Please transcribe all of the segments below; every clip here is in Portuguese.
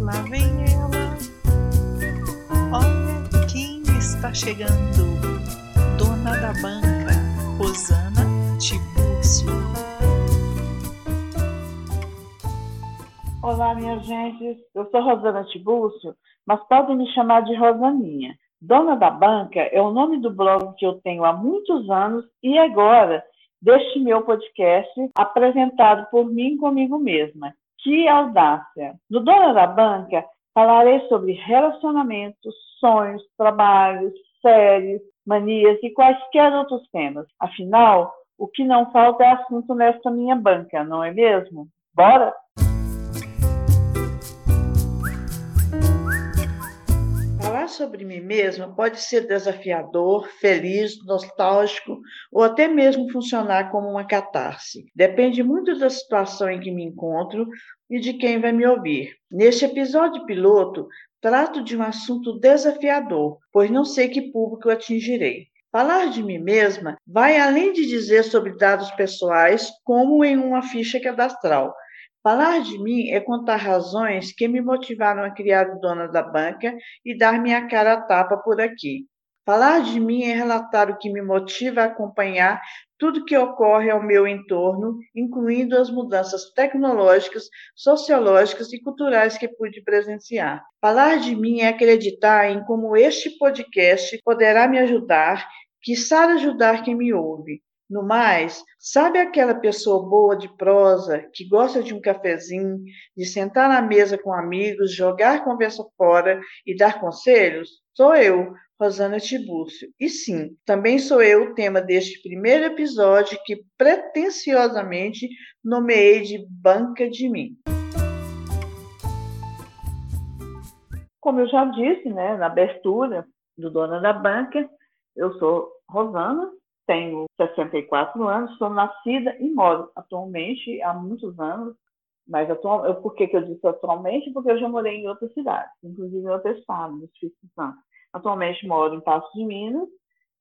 lá vem ela. Olha quem está chegando. Dona da banca, Rosana Tibúrcio. Olá, minha gente. Eu sou Rosana Tibúrcio, mas podem me chamar de Rosaninha. Dona da Banca é o nome do blog que eu tenho há muitos anos e agora deste meu podcast apresentado por mim comigo mesma. Que audácia! No Dona da Banca falarei sobre relacionamentos, sonhos, trabalhos, séries, manias e quaisquer outros temas. Afinal, o que não falta é assunto nesta minha banca, não é mesmo? Bora? Falar sobre mim mesma pode ser desafiador, feliz, nostálgico ou até mesmo funcionar como uma catarse. Depende muito da situação em que me encontro e de quem vai me ouvir. Neste episódio piloto, trato de um assunto desafiador, pois não sei que público atingirei. Falar de mim mesma vai além de dizer sobre dados pessoais, como em uma ficha cadastral. Falar de mim é contar razões que me motivaram a criar o Dona da Banca e dar minha cara a tapa por aqui. Falar de mim é relatar o que me motiva a acompanhar tudo que ocorre ao meu entorno, incluindo as mudanças tecnológicas, sociológicas e culturais que pude presenciar. Falar de mim é acreditar em como este podcast poderá me ajudar, quiçá ajudar quem me ouve. No mais, sabe aquela pessoa boa de prosa que gosta de um cafezinho, de sentar na mesa com amigos, jogar conversa fora e dar conselhos? Sou eu, Rosana Tibúrcio. E sim, também sou eu o tema deste primeiro episódio que pretensiosamente nomeei de Banca de Mim. Como eu já disse, né, na abertura do Dona da Banca, eu sou Rosana, tenho 64 anos, sou nascida e moro atualmente há muitos anos, mas atual, eu, por que, que eu disse atualmente? Porque eu já morei em outras cidades, inclusive em outro estado, no Espírito Santo. Atualmente moro em Passo de Minas,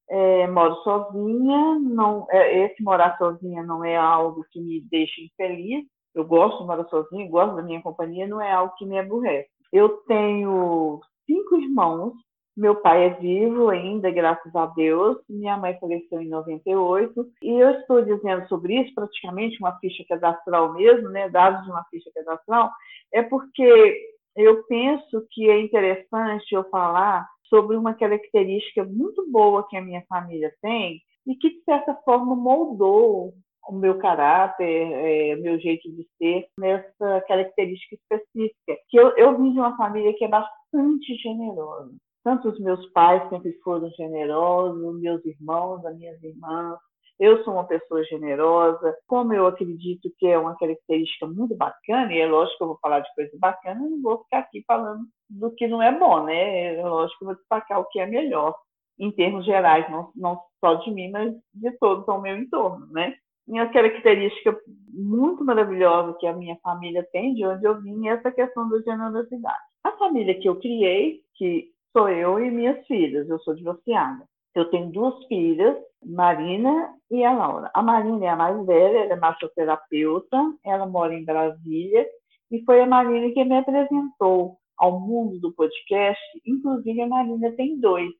é, moro sozinha, não, é, esse morar sozinha não é algo que me deixa infeliz, eu gosto de morar sozinha, gosto da minha companhia, não é algo que me aborrece. Eu tenho cinco irmãos, meu pai é vivo ainda, graças a Deus. Minha mãe faleceu em 98. E eu estou dizendo sobre isso, praticamente uma ficha cadastral mesmo, né? Dados de uma ficha cadastral, é porque eu penso que é interessante eu falar sobre uma característica muito boa que a minha família tem e que, de certa forma, moldou o meu caráter, é, meu jeito de ser nessa característica específica. Que eu, eu vim de uma família que é bastante generosa. Tanto os meus pais sempre foram generosos, meus irmãos, as minhas irmãs. Eu sou uma pessoa generosa, como eu acredito que é uma característica muito bacana, e é lógico que eu vou falar de coisa bacana, eu não vou ficar aqui falando do que não é bom, né? É lógico que eu vou destacar o que é melhor, em termos gerais, não, não só de mim, mas de todos ao meu entorno, né? Minha característica muito maravilhosa que a minha família tem, de onde eu vim, é essa questão da generosidade. A família que eu criei, que sou eu e minhas filhas. Eu sou divorciada. Eu tenho duas filhas, Marina e a Laura. A Marina é a mais velha, ela é massoterapeuta, ela mora em Brasília, e foi a Marina que me apresentou ao mundo do podcast. Inclusive, a Marina tem dois.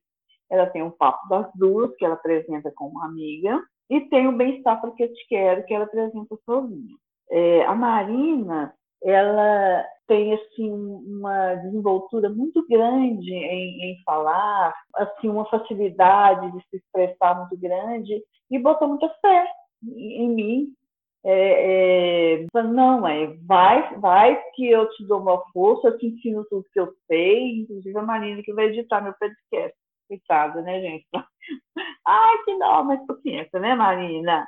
Ela tem o Papo das Duas, que ela apresenta com uma amiga, e tem o Bem-Estar eu te quero, que ela apresenta sozinha. É, a Marina, ela tem assim uma desenvoltura muito grande em, em, falar, assim uma facilidade de se expressar muito grande e botou muita fé em, mim. É, é, não, é, vai, vai que eu te dou uma força, eu te ensino tudo que eu sei, inclusive a Marina que vai editar meu podcast. Coitada, né, gente? Ai, que dó, mas paciência, né, Marina?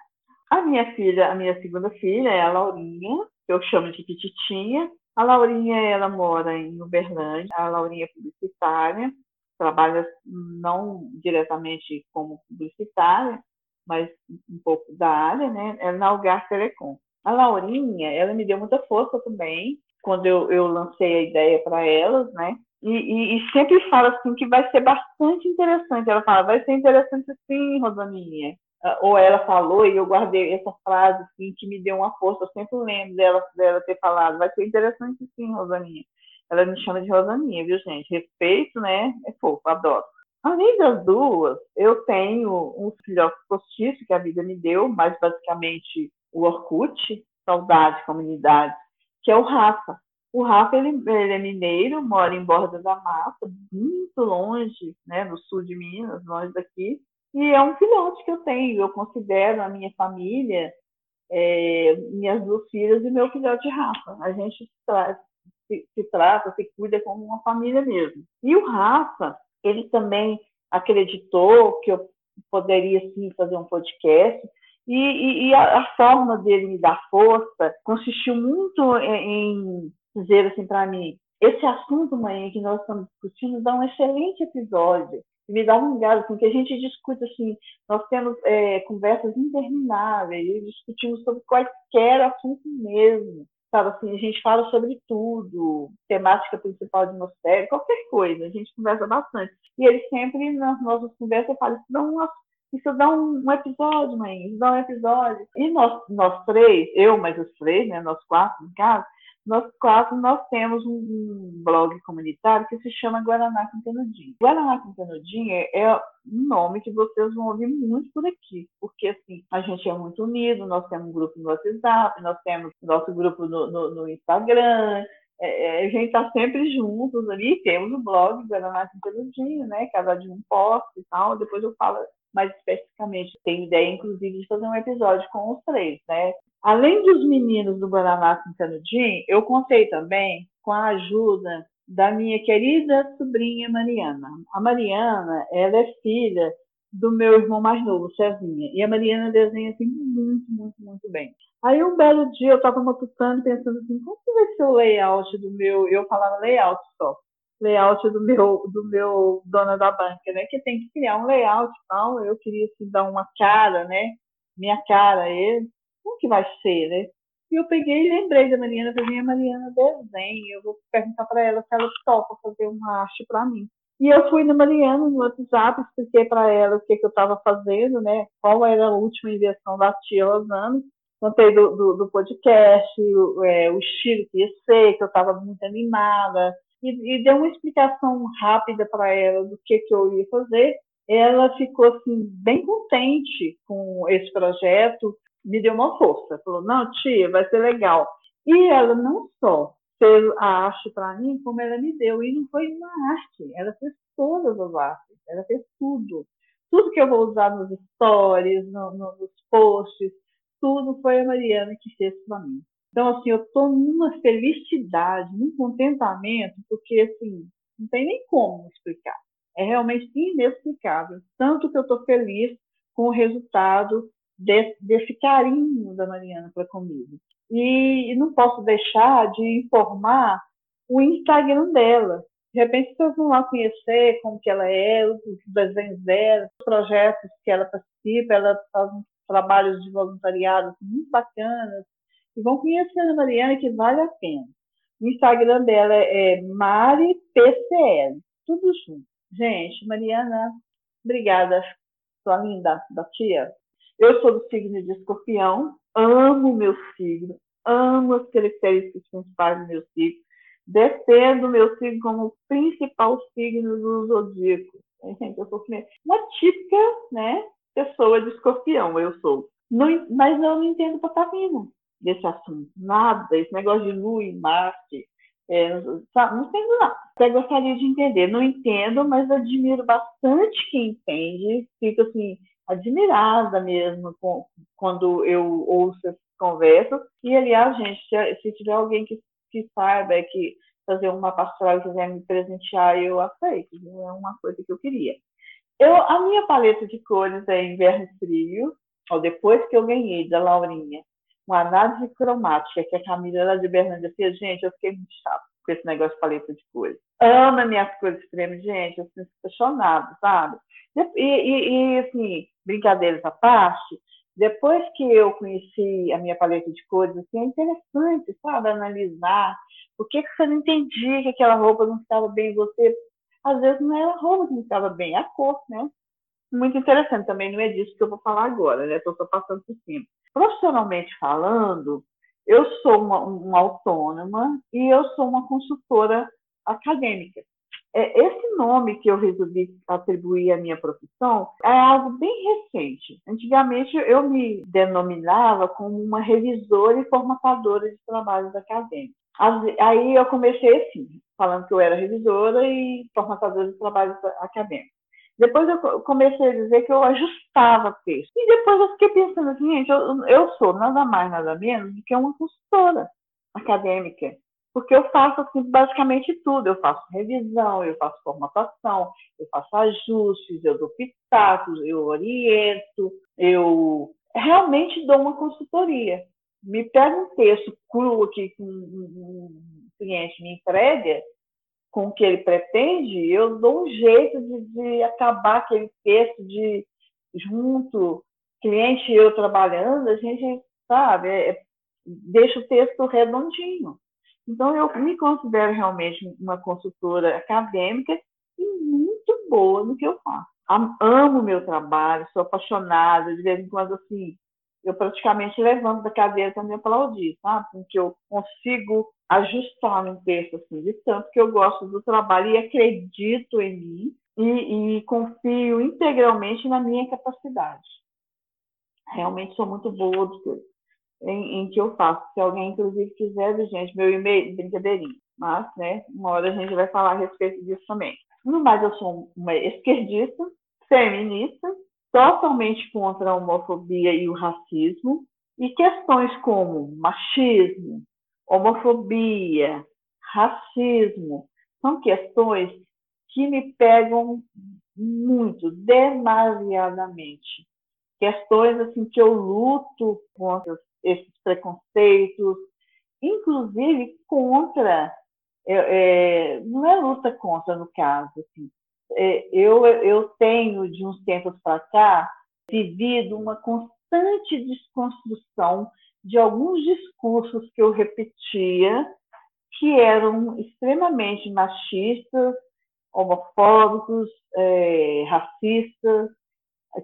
A minha filha, a minha segunda filha é a Laurinha, que eu chamo de Pititinha. A Laurinha, ela mora em Uberlândia. A Laurinha é publicitária, trabalha não diretamente como publicitária, mas um pouco da área, né? É na Algar Telecom. A Laurinha, ela me deu muita força também, quando eu, eu lancei a ideia para elas, né? E, e, e, sempre fala assim que vai ser bastante interessante. Ela fala, vai ser interessante sim, Rosaninha. Ah, ou ela falou e eu guardei essa frase assim, que me deu uma força, eu sempre lembro dela, dela ter falado, vai ser interessante sim, Rosaninha. Ela me chama de Rosaninha, viu, gente? Respeito, né? É fofo, adoro. Além das duas, eu tenho um filhote postiço que a vida me deu, mas basicamente o Orkut, saudade, comunidade, que é o Rafa. O Rafa, ele, ele, é mineiro, mora em Borda da Mata, muito longe, né, no sul de Minas, longe daqui, e é um filhote que eu tenho, eu considero a minha família, é, minhas duas filhas e meu filhote Rafa. A gente se, se trata, se cuida como uma família mesmo. E o Rafa, ele também acreditou que eu poderia sim fazer um podcast, e, e, e a, a, forma dele me dar força consistiu muito em, em dizer assim para mim: esse assunto, mãe, que nós estamos discutindo, dá um excelente episódio. Me dá um gado, assim, que a gente discute assim, nós temos é, conversas intermináveis, discutimos sobre qualquer assunto mesmo sabe assim, a gente fala sobre tudo, temática principal de uma série, qualquer coisa, a gente conversa bastante. E ele sempre, nas nossas conversas, fala, isso dá, uma, isso dá um, um, episódio, mãe, isso dá um episódio. E nós, nós três, eu mais os três, né, nós quatro em casa, nós quatro, nós temos um, um, blog comunitário que se chama Guaraná com Canudinho. Guaraná com Canudinho é, é um nome que vocês vão ouvir muito por aqui, porque assim, a gente é muito unido, nós temos um grupo no WhatsApp, nós temos nosso grupo no, no, no Instagram, é, é a gente está sempre juntos ali, temos o blog Guaraná com Canudinho, né, cada de um post e tal, depois eu falo mais especificamente. Tenho ideia, inclusive, de fazer um episódio com os três, né? Além dos meninos do Guaraná com Canudinho, eu contei também com a ajuda da minha querida sobrinha Mariana. A Mariana, ela é filha do meu irmão mais novo, Cezinha. E a Mariana desenha assim muito, muito, muito bem. Aí um belo dia eu estava matutando pensando assim, como que vai ser o layout do meu, eu falava layout só, layout do meu, do meu dona da banca, né? Que tem que criar um layout e tal. Eu queria assim, dar uma cara, né? Minha cara ele como que vai ser, né? E eu peguei e lembrei da Mariana, falei, a Mariana desenha, eu vou perguntar para ela se ela topa fazer uma arte para mim. E eu fui na Mariana no WhatsApp, expliquei para ela o que, que eu estava fazendo, né? Qual era a última invenção da tia Rosana. Contei do, do, do podcast, o, é, o estilo que ia ser, que eu estava muito animada. E, e dei uma explicação rápida para ela do que, que eu ia fazer. Ela ficou assim bem contente com esse projeto, me deu uma força. Falou, não, tia, vai ser legal. E ela não só fez a arte para mim, como ela me deu. E não foi uma arte, ela fez todas as artes, ela fez tudo. Tudo que eu vou usar nos stories, no, no, nos posts, tudo foi a Mariana que fez para mim. Então, assim, eu estou numa felicidade, num contentamento, porque, assim, não tem nem como explicar. É realmente inexplicável. Tanto que eu estou feliz com o resultado desse, desse carinho da Mariana para comigo. E, e, não posso deixar de informar o Instagram dela. De repente, vocês vão lá conhecer como que ela é, os desenhos dela, os projetos que ela participa, ela faz uns trabalhos de voluntariado muito bacanas, vão conhecer a Mariana, que vale a pena. O Instagram dela é MariPCL, tudo junto. Gente, Mariana, obrigada, sua linda da tia. Eu sou do signo de escorpião, amo meu signo, amo as características principais do meu signo, defendo o meu signo como o principal signo do zodíaco. Gente, eu sou uma típica né, pessoa de escorpião, eu sou. Mas eu não entendo vindo desse assunto, nada, esse negócio de lua e Marte, é, não entendo nada. Até gostaria de entender, não entendo, mas admiro bastante quem entende, fico assim, admirada mesmo com, quando eu ouço essas conversas. E, aliás, gente, se, se tiver alguém que, que saiba que fazer uma pastoral e quiser me presentear, eu aceito. É uma coisa que eu queria. Eu, a minha paleta de cores é inverno frio, ó, depois que eu ganhei da Laurinha uma análise cromática que a Camila lá de Berlândia fez, gente, eu fiquei muito chato com esse negócio de paleta de cores. Ama minhas cores extremas, gente, eu fico apaixonada, sabe? E, e, e, assim, brincadeiras à parte, depois que eu conheci a minha paleta de cores, assim, é interessante, sabe, analisar por que, que você não entendia que aquela roupa não estava bem em você. Às vezes não era a roupa que não estava bem, é a cor, né? Muito interessante também, não é disso que eu vou falar agora, né? Estou só passando por cima. Profissionalmente falando, eu sou uma, uma autônoma e eu sou uma consultora acadêmica. É, esse nome que eu resolvi atribuir à minha profissão é algo bem recente. Antigamente eu me denominava como uma revisora e formatadora de trabalhos acadêmicos. Aí eu comecei assim, falando que eu era revisora e formatadora de trabalhos acadêmicos. Depois eu comecei a dizer que eu ajustava texto. E depois eu fiquei pensando assim, gente, eu, eu sou nada mais, nada menos do que uma consultora acadêmica porque eu faço assim, basicamente tudo. Eu faço revisão, eu faço formatação, eu faço ajustes, eu dou pitacos, eu oriento, eu realmente dou uma consultoria. Me pega um texto cru aqui que um, cliente me entrega, com o que ele pretende, eu dou um jeito de, de acabar aquele texto de junto, cliente e eu trabalhando, a gente, sabe, é, é deixa o texto redondinho. Então, eu me considero realmente uma consultora acadêmica e muito boa no que eu faço. Amo meu trabalho, sou apaixonada, de vez em quando, assim, eu praticamente levanto da cadeira me aplaudir, sabe? Porque eu consigo ajustar um texto, assim, de tanto que eu gosto do trabalho e acredito em mim e, e confio integralmente na minha capacidade. Realmente sou muito boa do que em, em, que eu faço. Se alguém, inclusive, quiser, gente, meu e-mail, brincadeirinha. Mas, né, uma hora a gente vai falar a respeito disso também. No mais, eu sou uma esquerdista, feminista, totalmente contra a homofobia e o racismo, e questões como machismo, homofobia, racismo, são questões que me pegam muito, demasiadamente. Questões assim que eu luto contra esses preconceitos, inclusive contra, é, é, não é luta contra no caso, assim, é, eu, eu tenho de uns tempos para cá vivido uma constante desconstrução de alguns discursos que eu repetia que eram extremamente machistas, homofóbicos, é, racistas,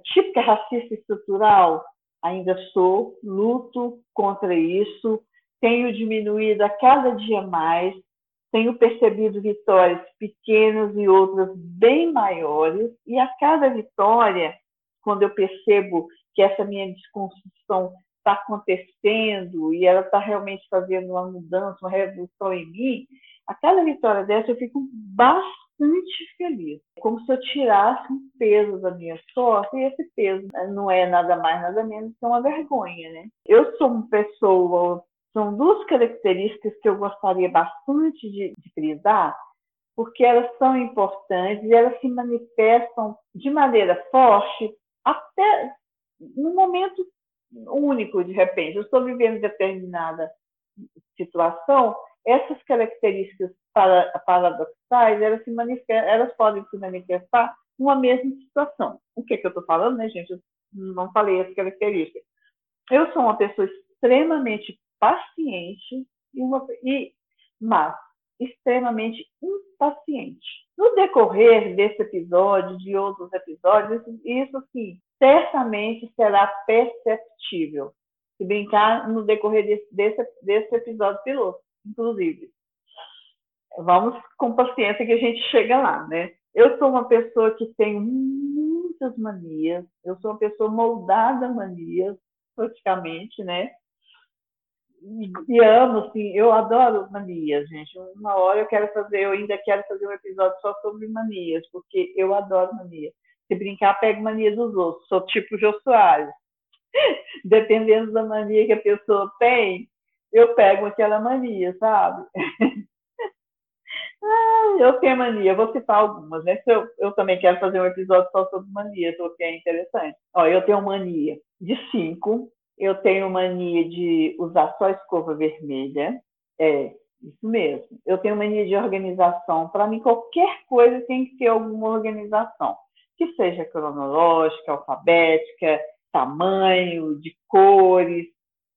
típica racista estrutural, ainda sou, luto contra isso, tenho diminuído a cada dia mais, tenho percebido vitórias pequenas e outras bem maiores, e a cada vitória, quando eu percebo que essa minha desconstrução está acontecendo e ela está realmente fazendo uma mudança, uma revolução em mim, a cada vitória dessa eu fico bastante feliz. Como se eu tirasse um peso da minha sorte, e esse peso não é nada mais, nada menos que uma vergonha, né? Eu sou uma pessoa, são duas características que eu gostaria bastante de, de frisar, porque elas são importantes e elas se manifestam de maneira forte até no momento único, de repente. Eu estou vivendo determinada situação, essas características paradoxais, elas, se elas podem se manifestar numa mesma situação. O que, é que eu estou falando, né, gente? Eu não falei as características. Eu sou uma pessoa extremamente paciente, e uma, e, mas extremamente impaciente. No decorrer desse episódio, de outros episódios, isso, sim, certamente será perceptível. Se brincar no decorrer desse, desse, desse episódio piloto, inclusive vamos com paciência que a gente chega lá, né? Eu sou uma pessoa que tem muitas manias, eu sou uma pessoa moldada a manias, praticamente, né? E, amo, assim, eu adoro manias, gente. Uma hora eu quero fazer, eu ainda quero fazer um episódio só sobre manias, porque eu adoro manias. Se brincar, pego mania dos outros. Sou tipo Jô Soares. Dependendo da mania que a pessoa tem, eu pego aquela mania, sabe? Ah, eu tenho mania, vou citar algumas, né? Eu, eu também quero fazer um episódio só sobre manias, porque é interessante. Ó, eu tenho mania de cinco, eu tenho mania de usar só escova vermelha. É, isso mesmo. Eu tenho mania de organização. Para mim, qualquer coisa tem que ter alguma organização, que seja cronológica, alfabética, tamanho, de cores,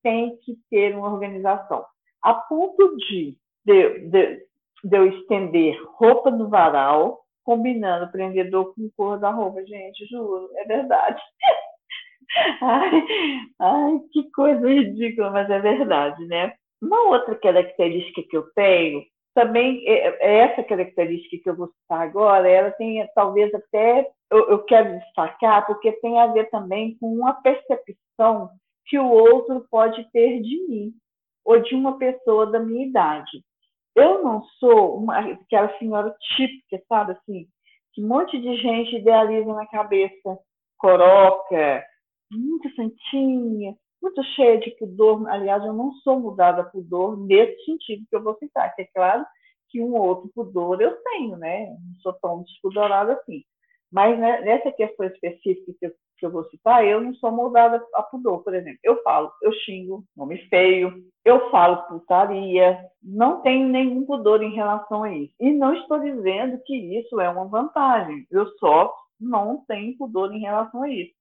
tem que ter uma organização. A ponto de, de, de de eu estender roupa no varal, combinando prendedor com cor da roupa, gente, juro, é verdade. ai, ai, que coisa ridícula, mas é verdade, né? Uma outra característica que eu tenho também é, essa característica que eu vou citar agora, ela tem talvez até eu, eu quero destacar porque tem a ver também com uma percepção que o outro pode ter de mim ou de uma pessoa da minha idade. Eu não sou uma, aquela senhora típica, sabe assim, que um monte de gente idealiza na cabeça, coroca, muito santinha, muito cheia de pudor. Aliás, eu não sou mudada a pudor nesse sentido que eu vou citar, que é claro que um outro pudor eu tenho, né? Não sou tão despudorada assim. Mas né, nessa questão específica que eu, que eu, vou citar, eu não sou moldada a pudor, por exemplo. Eu falo, eu xingo, nome feio, eu falo putaria, não tenho nenhum pudor em relação a isso. E não estou dizendo que isso é uma vantagem. Eu só não tenho pudor em relação a isso.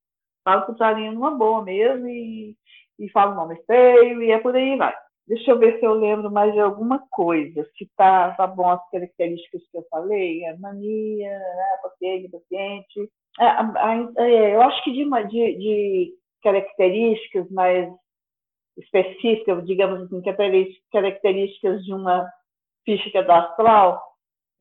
Falo putaria numa boa mesmo e, e falo nome feio e é por aí vai. Deixa eu ver se eu lembro mais de alguma coisa. Se tá, tá bom as características que eu falei, a mania, né, paciente, paciente. É, é, eu acho que de, de, de características mais específicas, digamos assim, características de uma ficha cadastral,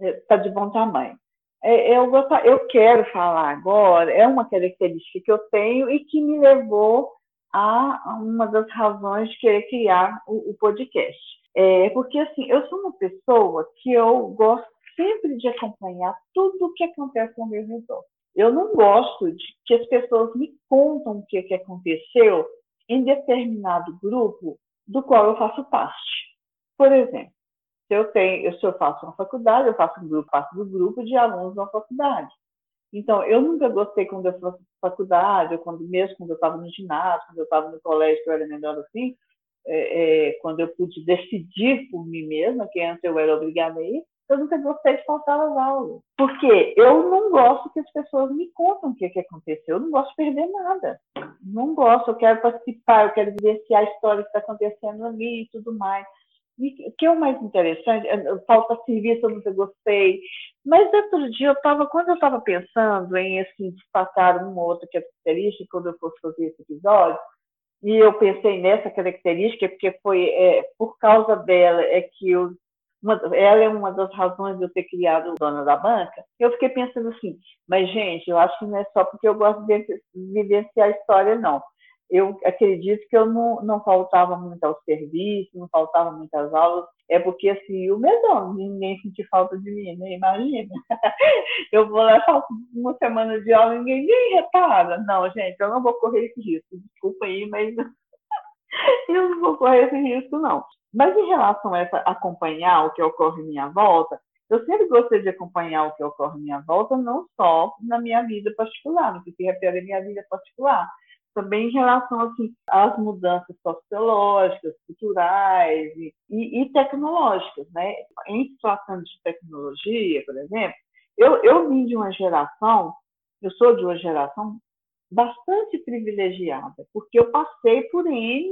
está é, de bom tamanho. É, eu, eu quero falar agora, é uma característica que eu tenho e que me levou a uma das razões de querer criar o, o podcast. É, porque, assim, eu sou uma pessoa que eu gosto sempre de acompanhar tudo o que acontece ao meu redor. Eu não gosto de que as pessoas me contam o que, que aconteceu em determinado grupo do qual eu faço parte. Por exemplo, se eu tenho, se eu faço uma faculdade, eu faço um grupo, faço um grupo de alunos da faculdade. Então, eu nunca gostei quando eu fui faculdade, ou quando, mesmo quando eu estava no ginásio, quando eu estava no colégio, que eu era melhor assim, é, é, quando eu pude decidir por mim mesma, que antes eu era obrigada a ir, eu nunca gostei de faltar às aulas. Porque eu não gosto que as pessoas me contam o que, que aconteceu. Eu não gosto de perder nada. Não gosto, eu quero participar, eu quero vivenciar a história que está acontecendo ali e tudo mais. E o que é o mais interessante, falta serviço, eu nunca gostei. Mas outro dia, eu tava, quando eu estava pensando em assim, destacar uma ou outra característica, quando eu fosse fazer esse episódio, e eu pensei nessa característica, porque foi é, por causa dela é que eu, uma, ela é uma das razões de eu ter criado Dona da Banca, eu fiquei pensando assim, mas gente, eu acho que não é só porque eu gosto de vivenciar a história, não eu acredito que eu não, não faltava muito ao serviço, não faltava muitas aulas, é porque assim, o medão, ninguém sentir falta de mim, né? Imagina. Eu vou lá, falta uma semana de aula, ninguém nem repara. Não, gente, eu não vou correr esse risco. Desculpa aí, mas eu não vou correr esse risco, não. Mas em relação a essa, acompanhar o que ocorre em minha volta, eu sempre gostei de acompanhar o que ocorre em minha volta, não só na minha vida particular, no que se refere à minha vida particular, também em relação assim, às mudanças sociológicas, culturais e, e, tecnológicas. Né? Em situação de tecnologia, por exemplo, eu, eu vim de uma geração, eu sou de uma geração bastante privilegiada, porque eu passei por N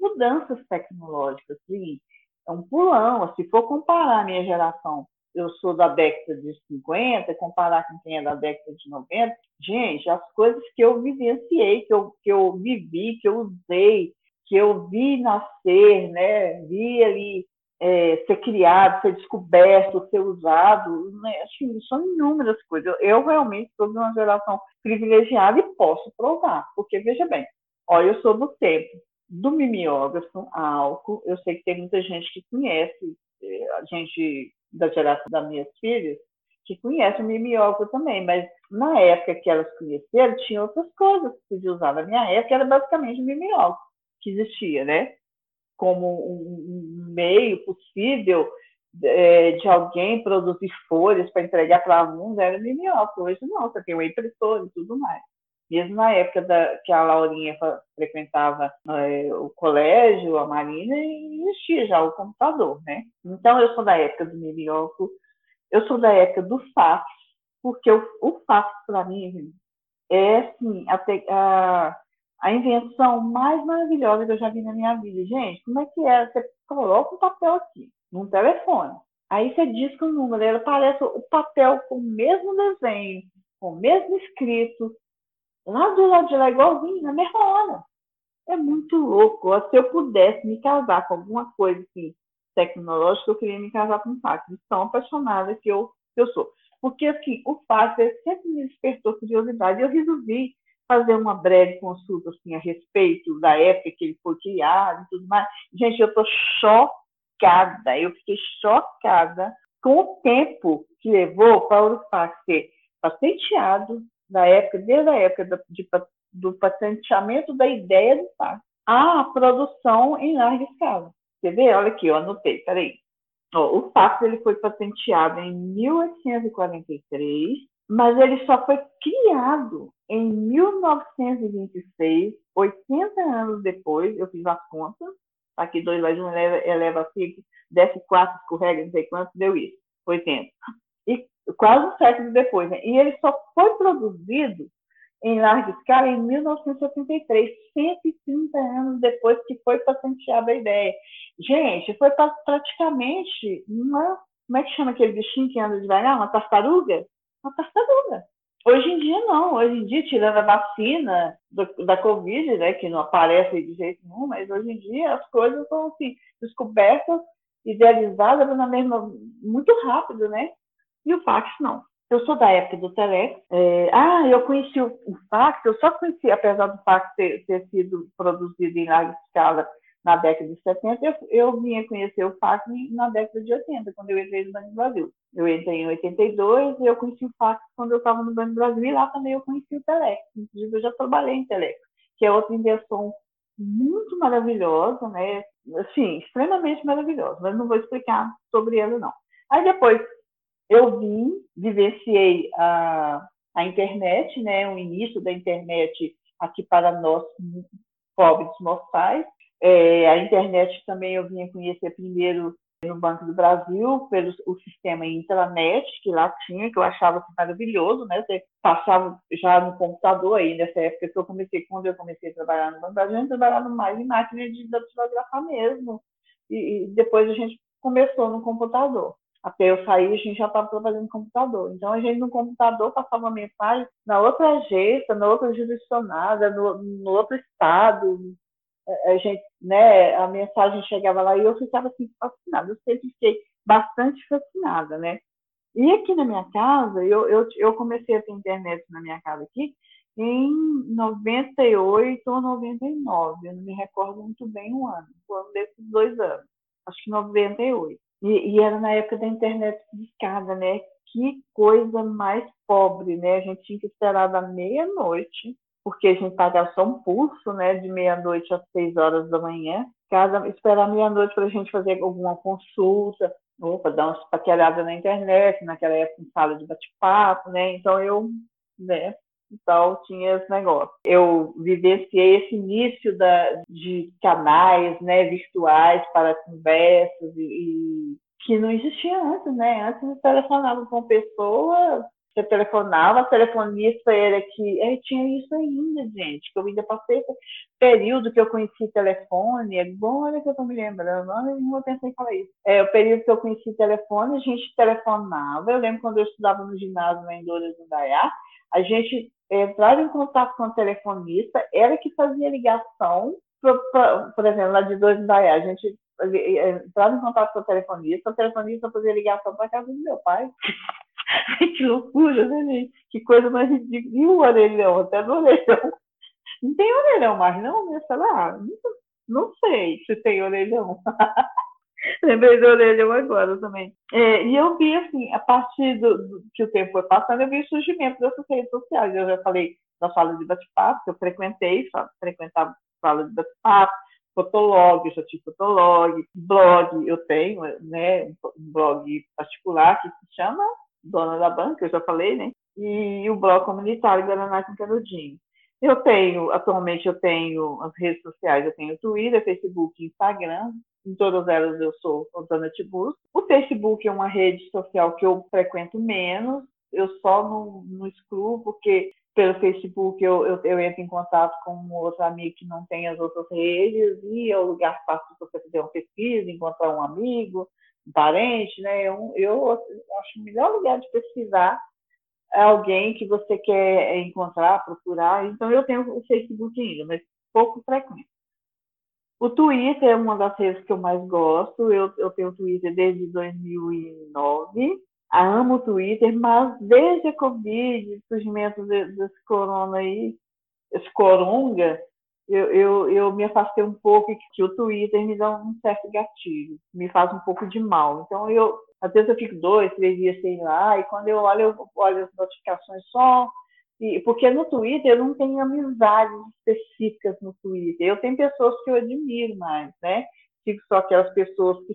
mudanças tecnológicas. Assim, é um pulão. Se for comparar a minha geração eu sou da década de 50, comparar com quem é da década de 90, gente, as coisas que eu vivenciei, que eu, que eu vivi, que eu usei, que eu vi nascer, né, vi ali é, ser criado, ser descoberto, ser usado, né, que são inúmeras coisas. Eu, realmente sou de uma geração privilegiada e posso provar, porque veja bem, olha, eu sou do tempo do mimeógrafo, álcool, eu sei que tem muita gente que conhece, é, a gente da geração das minhas filhas que conhecem o mimeógrafo também, mas na época que elas conheceram, tinha outras coisas que podia usar. Na minha época, era basicamente o mimeógrafo que existia, né? Como um, meio possível é, de alguém produzir folhas para entregar para alunos, era o mimeógrafo. Hoje não, você tem o impressor e tudo mais. Mesmo na época da, que a Laurinha frequentava é, o colégio, a Marina, existia já o computador, né? Então, eu sou da época do mimeógrafo, eu sou da época do fax, porque o, o fax, para mim, é, assim, a, a, a, invenção mais maravilhosa que eu já vi na minha vida. Gente, como é que é? Você coloca um papel aqui, num telefone, aí você diz que o número, ele aparece o papel com o mesmo desenho, com o mesmo escrito, lá do lado de lá, igualzinho, na mesma hora. É muito louco. Se eu pudesse me casar com alguma coisa assim, tecnológico, eu queria me casar com o fax, tão apaixonada que eu, que eu sou. Porque, assim, o fax sempre me despertou curiosidade. Eu resolvi fazer uma breve consulta, assim, a respeito da época que ele foi criado e tudo mais. Gente, eu estou chocada, eu fiquei chocada com o tempo que levou para o fax ser patenteado, da época, desde a época do, de, do patenteamento da ideia do fax, à produção em larga escala. Quer ver? Olha aqui, eu anotei, peraí. Ó, o fax ele foi patenteado em 1843, mas ele só foi criado em 1926, 80 anos depois, eu fiz as contas, aqui 2 mais 1 eleva, eleva 5, desce 4, escorrega, não sei quanto, deu isso, 80. E quase um século depois. Né? E ele só foi produzido em larga escala em 1973, 130 anos depois que foi patenteada a ideia. Gente, foi praticamente uma. Como é que chama aquele bichinho que anda devagar? Uma tartaruga? Uma tartaruga. Hoje em dia, não. Hoje em dia, tirando a vacina do, da Covid, né, que não aparece de jeito nenhum, mas hoje em dia as coisas são assim, descobertas, idealizadas na mesma, muito rápido, né? E o fax, não. Eu sou da época do Telex. É, ah, eu conheci o, o, fax, eu só conheci, apesar do fax ter, ter sido produzido em larga escala na década de 70, eu, eu vinha conhecer o fax na década de 80, quando eu entrei no Banco do Brasil. Eu entrei em 82 e eu conheci o fax quando eu estava no Banco do Brasil e lá também eu conheci o Telex. Inclusive, eu já trabalhei em Telex, que é outra invenção muito maravilhosa, né? Assim, extremamente maravilhosa, mas não vou explicar sobre ela, não. Aí depois eu vim, vivenciei a, a internet, né, o início da internet aqui para nós pobres mortais. É, a internet também eu vinha conhecer primeiro no Banco do Brasil, pelo o sistema intranet que lá tinha, que eu achava assim, maravilhoso, né? Você passava já no computador aí, nessa época que eu comecei, quando eu comecei a trabalhar no Banco do Brasil, eu trabalhava mais em máquina de datilografar mesmo. E, e depois a gente começou no computador. Até eu sair, a gente já estava trabalhando no computador. Então, a gente no computador passava mensagem na outra agência, na outra jurisdicionada, no, no outro estado. A gente, né, a mensagem chegava lá e eu ficava assim, fascinada. Eu sempre fiquei bastante fascinada, né? E aqui na minha casa, eu, eu, eu comecei a ter internet na minha casa aqui em 98 ou 99, eu não me recordo muito bem o ano, o ano desses dois anos, acho que 98. E, e, era na época da internet discada, né? Que coisa mais pobre, né? A gente tinha que esperar da meia-noite, porque a gente pagava só um pulso, né? De meia-noite às seis horas da manhã. Cada, esperar meia-noite para a gente fazer alguma consulta, opa, dar uma paquerada na internet, naquela época em sala de bate-papo, né? Então eu, né? Tinha esse negócio. Eu vivenciei esse início da, de canais né, virtuais para conversas e, e que não existia antes, né? Antes você telefonava com pessoas, você telefonava, a telefonista era que é, tinha isso ainda, gente, que eu ainda passei período que eu conheci telefone, agora que eu estou me lembrando, eu não vou pensar em falar isso. É, o período que eu conheci telefone, a gente telefonava, eu lembro quando eu estudava no ginásio na Indora do Dayá, a gente entrava em contato com o telefonista, era que fazia ligação, pro, por exemplo, lá de dois Dayá, a gente entrava em contato com o telefonista, o telefonista fazia ligação para casa do meu pai. que loucura, né, gente? Que coisa mais ridícula. E o orelhão, até do orelhão. Não tem orelhão mais, não, né? Sei lá. Não sei se tem orelhão. Lembrei do orelhão agora também. É, e eu vi, assim, a partir do, do, que o tempo foi passando, eu vi o surgimento dessas redes sociais. Eu já falei da sala de bate-papo, que eu frequentei, frequentava sala de bate-papo, Fotolog, eu já tive Fotolog, blog, eu tenho, né, um blog particular que se chama Dona da Banca, eu já falei, né, e o blog comunitário Guaraná com Canudinho. Eu tenho, atualmente eu tenho as redes sociais, eu tenho Twitter, Facebook, Instagram, em todas elas eu sou Dona Tibus. O Facebook é uma rede social que eu frequento menos, eu só não, não excluo porque pelo Facebook eu, eu, eu, entro em contato com um outro amigo que não tem as outras redes e é o lugar fácil para você fazer uma pesquisa, encontrar um amigo, um parente, né? Eu, eu acho o melhor lugar de pesquisar alguém que você quer encontrar, procurar. Então eu tenho o Facebook ainda, mas pouco frequente. O Twitter é uma das redes que eu mais gosto. Eu, eu tenho o Twitter desde 2009. Amo o Twitter, mas desde a Covid, surgimento desse corona aí, esse coronga, eu, eu, eu me afastei um pouco que o Twitter me dá um certo gatilho, me faz um pouco de mal. Então, eu, às vezes eu fico dois, três dias sem lá, e quando eu olho, eu olho as notificações só. E, porque no Twitter eu não tenho amizades específicas no Twitter. Eu tenho pessoas que eu admiro mais, né? Fico só aquelas pessoas que,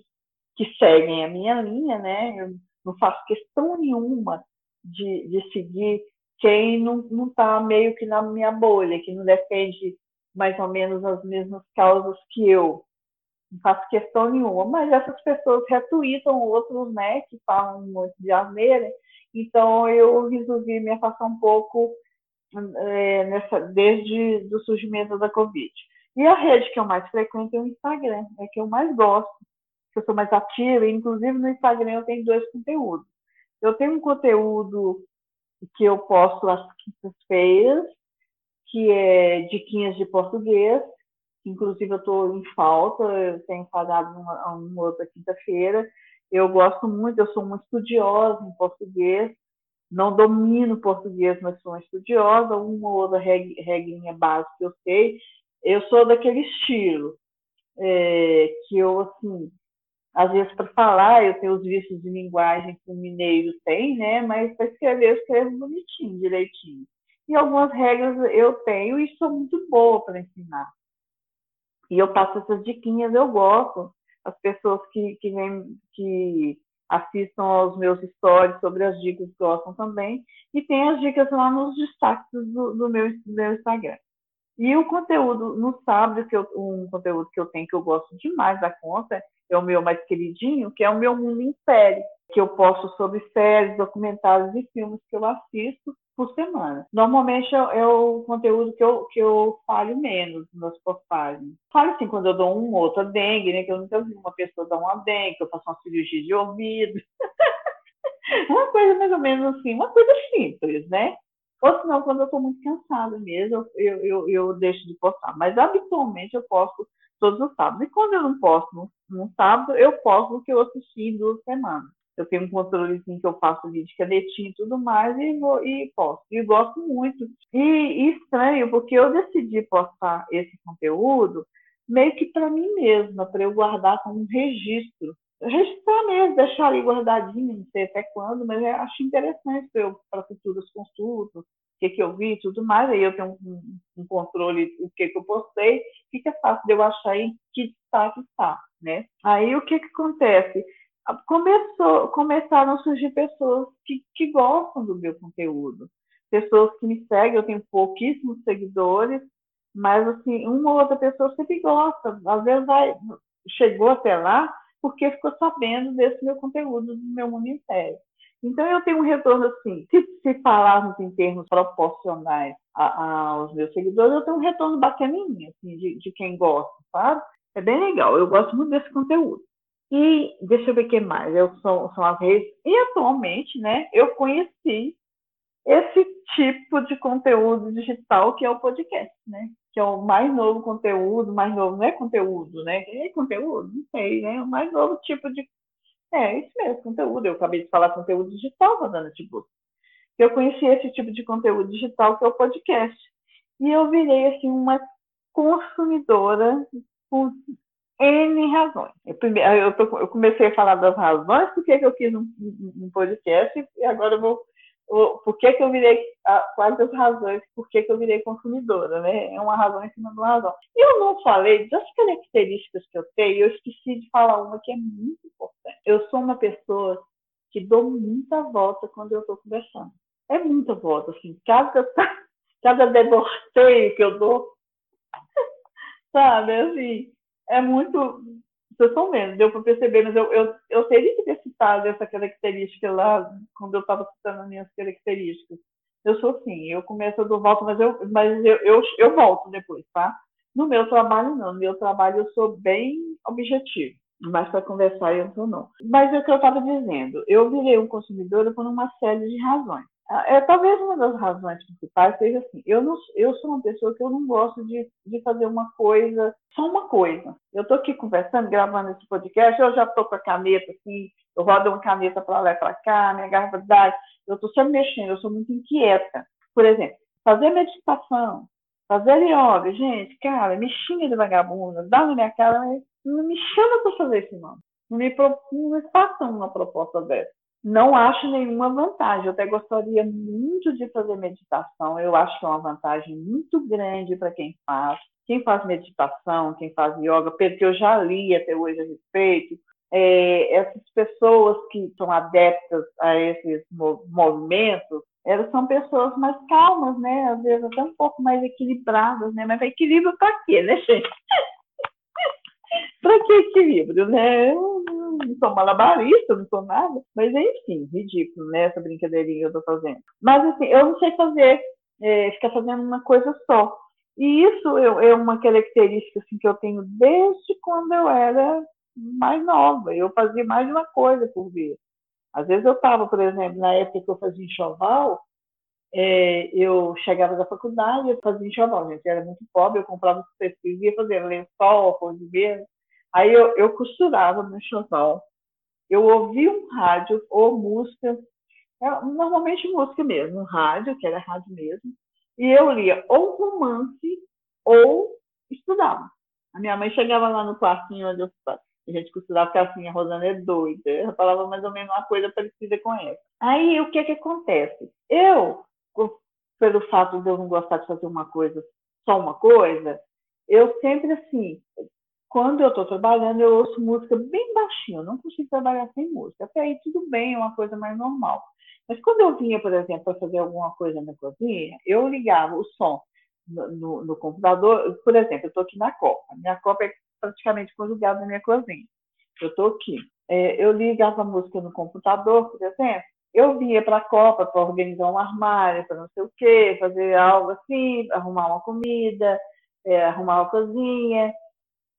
que seguem a minha linha, né? Eu não faço questão nenhuma de, de seguir quem não está meio que na minha bolha, que não defende mais ou menos as mesmas causas que eu. Não faço questão nenhuma, mas essas pessoas retweetam outros, né, que falam muito de asneira, então eu resolvi me afastar um pouco é, nessa, desde o surgimento da Covid. E a rede que eu mais frequento é o Instagram, é que eu mais gosto, que eu sou mais ativa, inclusive no Instagram eu tenho dois conteúdos. Eu tenho um conteúdo que eu posto às quintas-feiras, que é diquinhas de português. Inclusive, eu estou em falta, eu tenho pagado uma, uma outra quinta-feira. Eu gosto muito, eu sou muito estudiosa em português. Não domino português, mas sou uma estudiosa. Uma ou outra regrinha básica eu sei. Eu sou daquele estilo é, que eu, assim, às vezes para falar eu tenho os vícios de linguagem que o mineiro tem, né? Mas para escrever eu escrevo bonitinho, direitinho e algumas regras eu tenho e sou muito boa para ensinar. E eu passo essas diquinhas, eu gosto. As pessoas que, que, vem, que assistam aos meus stories sobre as dicas gostam também. E tem as dicas lá nos destaques do, do, meu, do meu Instagram. E o conteúdo no sábado, que eu, um conteúdo que eu tenho que eu gosto demais da conta, é o meu mais queridinho, que é o meu Mundo em Série, que eu posto sobre séries, documentários e filmes que eu assisto por semana. Normalmente é, é, o conteúdo que eu, que eu falho menos nas postagens. Falo assim quando eu dou um outro dengue, né? Que eu nunca vi uma pessoa dar uma dengue, que eu faço uma cirurgia de ouvido. uma coisa mais ou menos assim, uma coisa simples, né? Ou senão, quando eu estou muito cansada mesmo, eu, eu, eu deixo de postar. Mas habitualmente eu posto todos os sábados. E quando eu não posto no, no sábado, eu posto o que eu assisti em duas semanas eu tenho um controlezinho que eu faço de canetinha e tudo mais e, vou, e posto. E gosto muito. E, e estranho, porque eu decidi postar esse conteúdo meio que para mim mesma, para eu guardar como um registro. Registrar mesmo, deixar ali guardadinho, não sei até quando, mas acho interessante para futuras consultas, que, que eu vi e tudo mais. Aí eu tenho um, um controle o que, que eu postei, fica fácil de eu achar em que destaque está. Né? Aí o que, que acontece? começou, começaram a surgir pessoas que, que gostam do meu conteúdo. Pessoas que me seguem, eu tenho pouquíssimos seguidores, mas assim, uma ou outra pessoa sempre gosta. Às vezes vai, chegou até lá porque ficou sabendo desse meu conteúdo, do meu inteiro. Então eu tenho um retorno assim, se, se falarmos em termos proporcionais a, a, aos meus seguidores, eu tenho um retorno bacaninho, assim, de, de quem gosta, sabe? É bem legal, eu gosto muito desse conteúdo. E deixa eu ver o que mais. Eu sou, são as redes. E atualmente, né, eu conheci esse tipo de conteúdo digital que é o podcast, né? Que é o mais novo conteúdo, mais novo, não é conteúdo, né? É conteúdo? Não sei, né? O mais novo tipo de. É, isso mesmo, conteúdo. Eu acabei de falar conteúdo digital, Rodana Tipo. Eu conheci esse tipo de conteúdo digital que é o podcast. E eu virei, assim, uma consumidora N razões. Eu, tô, eu, comecei a falar das razões por que eu quis um, um, podcast e agora eu vou. por que, que eu virei. Quais as razões por que, que eu virei consumidora, né? É uma razão em cima de uma razão. Eu não falei das características que eu tenho, eu esqueci de falar uma que é muito importante. Eu sou uma pessoa que dou muita volta quando eu estou conversando. É muita volta, assim. Cada, cada deborteio que eu dou, sabe? Assim é muito. Vocês estão vendo, deu para perceber, mas eu, eu, eu teria que ter citado essa característica lá, quando eu estava citando as minhas características. Eu sou assim, eu começo, eu dou volta, mas eu, mas eu, eu, eu volto depois, tá? No meu trabalho, não. No meu trabalho, eu sou bem objetivo. Mas para conversar, eu sou não. Mas é o que eu estava dizendo. Eu virei um consumidor por uma série de razões. é, talvez uma das razões principais seja assim, eu, não, eu sou uma pessoa que eu não gosto de, de fazer uma coisa, só uma coisa. Eu estou aqui conversando, gravando esse podcast, eu já estou com a caneta assim, eu rodo uma caneta para lá e para cá, minha garrafa d'água, eu estou sempre mexendo, eu sou muito inquieta. Por exemplo, fazer meditação, fazer yoga, gente, cara, me xinga de vagabunda, dá na minha cara, mas não me chama para fazer isso não. Não me, não me façam uma proposta dessa não acho nenhuma vantagem. Eu até gostaria muito de fazer meditação. Eu acho que é uma vantagem muito grande para quem faz. Quem faz meditação, quem faz yoga, porque eu já li até hoje a respeito, é, essas pessoas que são adeptas a esses movimentos, elas são pessoas mais calmas, né? Às vezes até um pouco mais equilibradas, né? Mas equilíbrio para quê, né, gente? para que equilíbrio, né? Eu não sou malabarista, não sou nada, mas enfim, ridículo, né? Essa brincadeirinha que eu tô fazendo. Mas assim, eu não sei fazer, é, ficar fazendo uma coisa só. E isso é uma característica assim, que eu tenho desde quando eu era mais nova. Eu fazia mais de uma coisa por vez. Às vezes eu estava, por exemplo, na época que eu fazia enxoval, é, eu chegava da faculdade, eu fazia enxoval, gente, eu era muito pobre, eu comprava os tecidos, ia fazer lençol, coisa de ver. Aí eu, eu costurava no enxoval, eu ouvia um rádio ou música, é, normalmente música mesmo, rádio, que era rádio mesmo, e eu lia ou romance ou estudava. A minha mãe chegava lá no quartinho onde eu a gente costurava porque assim, a Rosana é doida. Ela falava mais ou menos uma coisa parecida com essa. Aí, o que que acontece? Eu, pelo fato de eu não gostar de fazer uma coisa, só uma coisa, eu sempre, assim, quando eu estou trabalhando, eu ouço música bem baixinho. Eu não consigo trabalhar sem música. Até aí, tudo bem, é uma coisa mais normal. Mas quando eu vinha, por exemplo, para fazer alguma coisa na cozinha, eu ligava o som no, no, no computador. Por exemplo, eu estou aqui na Copa. Minha Copa é praticamente conjugada na minha cozinha. Eu estou aqui. É, eu ligava a música no computador, por exemplo, eu vinha para a Copa para organizar um armário, para não sei o quê, fazer algo assim, arrumar uma comida, é, arrumar uma cozinha.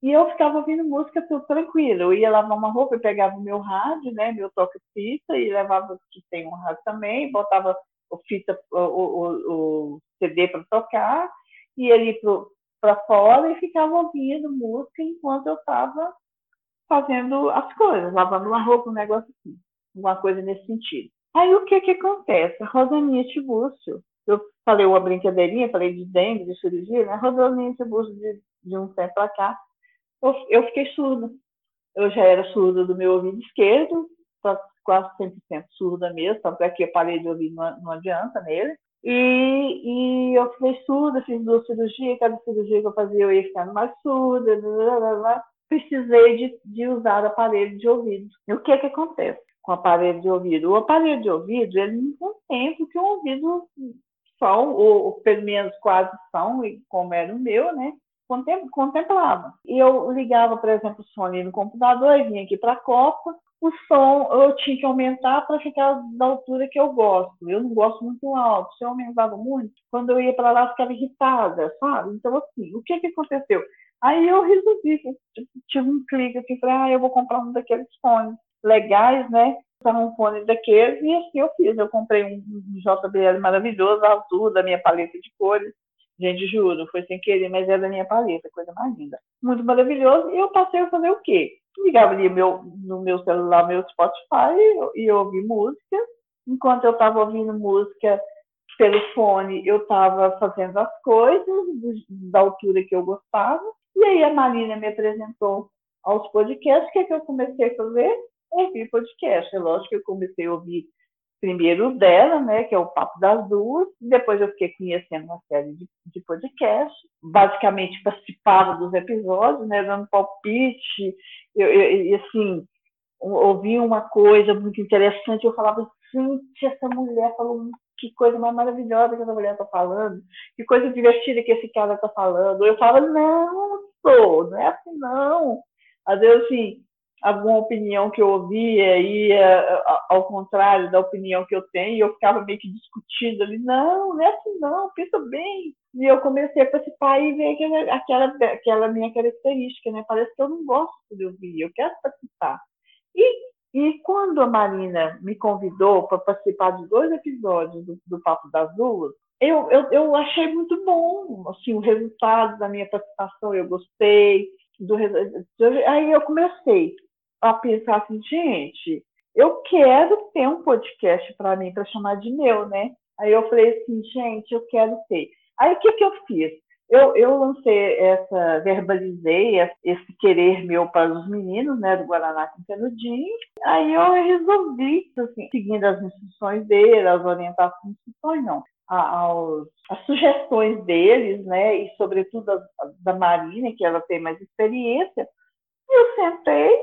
E eu ficava ouvindo música tudo tranquilo. Eu ia lavar uma roupa e pegava o meu rádio, né, meu toque-fita, e levava, que tem um rádio também, botava o, fita, o, o, o CD para tocar, ia ali para fora e ficava ouvindo música enquanto eu estava fazendo as coisas, lavando uma roupa, um negócio assim, alguma coisa nesse sentido. Aí o que que acontece? A Rosaninha Tibúrcio, eu falei uma brincadeirinha, falei de dengue, de cirurgia, né? Rosaninha Tibúrcio, de, de um tempo para cá, eu, eu fiquei surda. Eu já era surda do meu ouvido esquerdo, quase 100% surda mesmo, tanto é que eu parei de ouvir, não, não adianta nele. E, e eu fiquei surda, fiz duas cirurgias, cada cirurgia que eu fazia eu ia ficando mais surda, blá, blá, blá. precisei de, de usar aparelho de ouvido. E o que é que acontece com o aparelho de ouvido? O aparelho de ouvido, ele não contempla que um ouvido são, ou, ou pelo menos quase são, como era o meu, né? contemplava. E eu ligava, por exemplo, o som ali no computador e vinha aqui para a Copa. O som eu tinha que aumentar para ficar da altura que eu gosto. Eu não gosto muito alto. Se eu aumentava muito, quando eu ia para lá, eu ficava irritada, sabe? Então, assim, o que, que aconteceu? Aí eu resolvi, tive um clique aqui, falei, ah, eu vou comprar um daqueles fones legais, né? Usar um fone daqueles, e assim eu fiz. Eu comprei um JBL maravilhoso, azul, da minha paleta de cores. Gente, juro, foi sem querer, mas é da minha paleta, coisa mais linda. Muito maravilhoso. E eu passei a fazer o quê? Ligava ali meu, no meu celular, meu Spotify, e, e ouvi música. Enquanto eu estava ouvindo música pelo fone, eu estava fazendo as coisas da altura que eu gostava. E aí a Marina me apresentou aos podcasts. O que, é que eu comecei a fazer? Ouvir podcast. É lógico que eu comecei a ouvir primeiro dela, né, que é o Papo das Duas, depois eu fiquei conhecendo uma série de, de podcasts, basicamente participava dos episódios, né, dando palpite, e assim, ouvi uma coisa muito interessante, eu falava, gente, essa mulher falou que coisa mais maravilhosa que essa mulher está falando, que coisa divertida que esse cara está falando. Eu falava, não, sou, não é assim não. Às vezes, assim, alguma opinião que eu ouvia e ao contrário da opinião que eu tenho, eu ficava meio que discutindo ali, não, não é assim não, pensa bem. E eu comecei a participar e ver aquela, aquela, aquela minha característica, né? Parece que eu não gosto de ouvir, eu quero participar. E E quando a Marina me convidou para participar de dois episódios do, do Papo das Duas, eu, eu, eu achei muito bom assim, o resultado da minha participação, eu gostei. Do, aí eu comecei a pensar assim, gente, eu quero ter um podcast para mim, para chamar de meu, né? Aí eu falei assim, gente, eu quero ter. Aí o que, que eu fiz? Eu, eu lancei essa, verbalizei esse querer meu para os meninos, né, do Guaraná com Canudinho. Aí eu resolvi, assim, seguindo as instruções dele, as orientações, instruções não, aos, as sugestões deles, né, e sobretudo a, da Marina, que ela tem mais experiência, eu sentei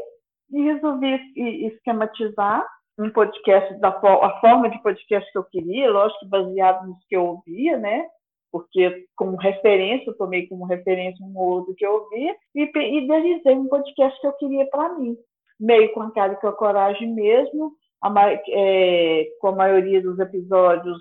e resolvi esquematizar um podcast da a forma de podcast que eu queria, lógico baseado nos que eu ouvia, né? Porque como referência, eu tomei como referência um ou outro que eu ouvia e idealizei um podcast que eu queria para mim, meio com a cara e com a coragem mesmo, a, é, com a maioria dos episódios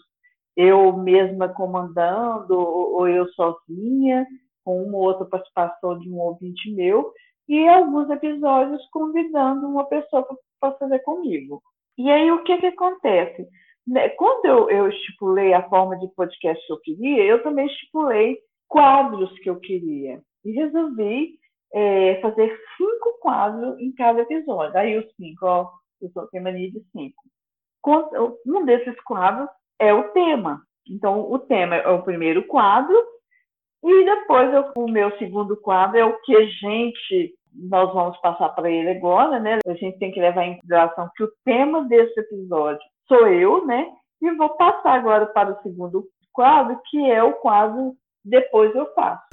eu mesma comandando ou, ou eu sozinha, com uma ou outra participação de um ouvinte meu, e alguns episódios convidando uma pessoa para fazer comigo. E aí o que, que acontece? Né, quando eu, eu estipulei a forma de podcast que eu queria, eu também estipulei quadros que eu queria. E resolvi é, fazer cinco quadros em cada episódio. Aí os cinco, ó, eu tenho mania de cinco. Um desses quadros é o tema. Então, o tema é o primeiro quadro, e depois eu, o meu segundo quadro é o que a gente nós vamos passar para ele agora, né? A gente tem que levar em consideração que o tema desse episódio sou eu, né? E vou passar agora para o segundo quadro, que é o quadro Depois Eu Faço.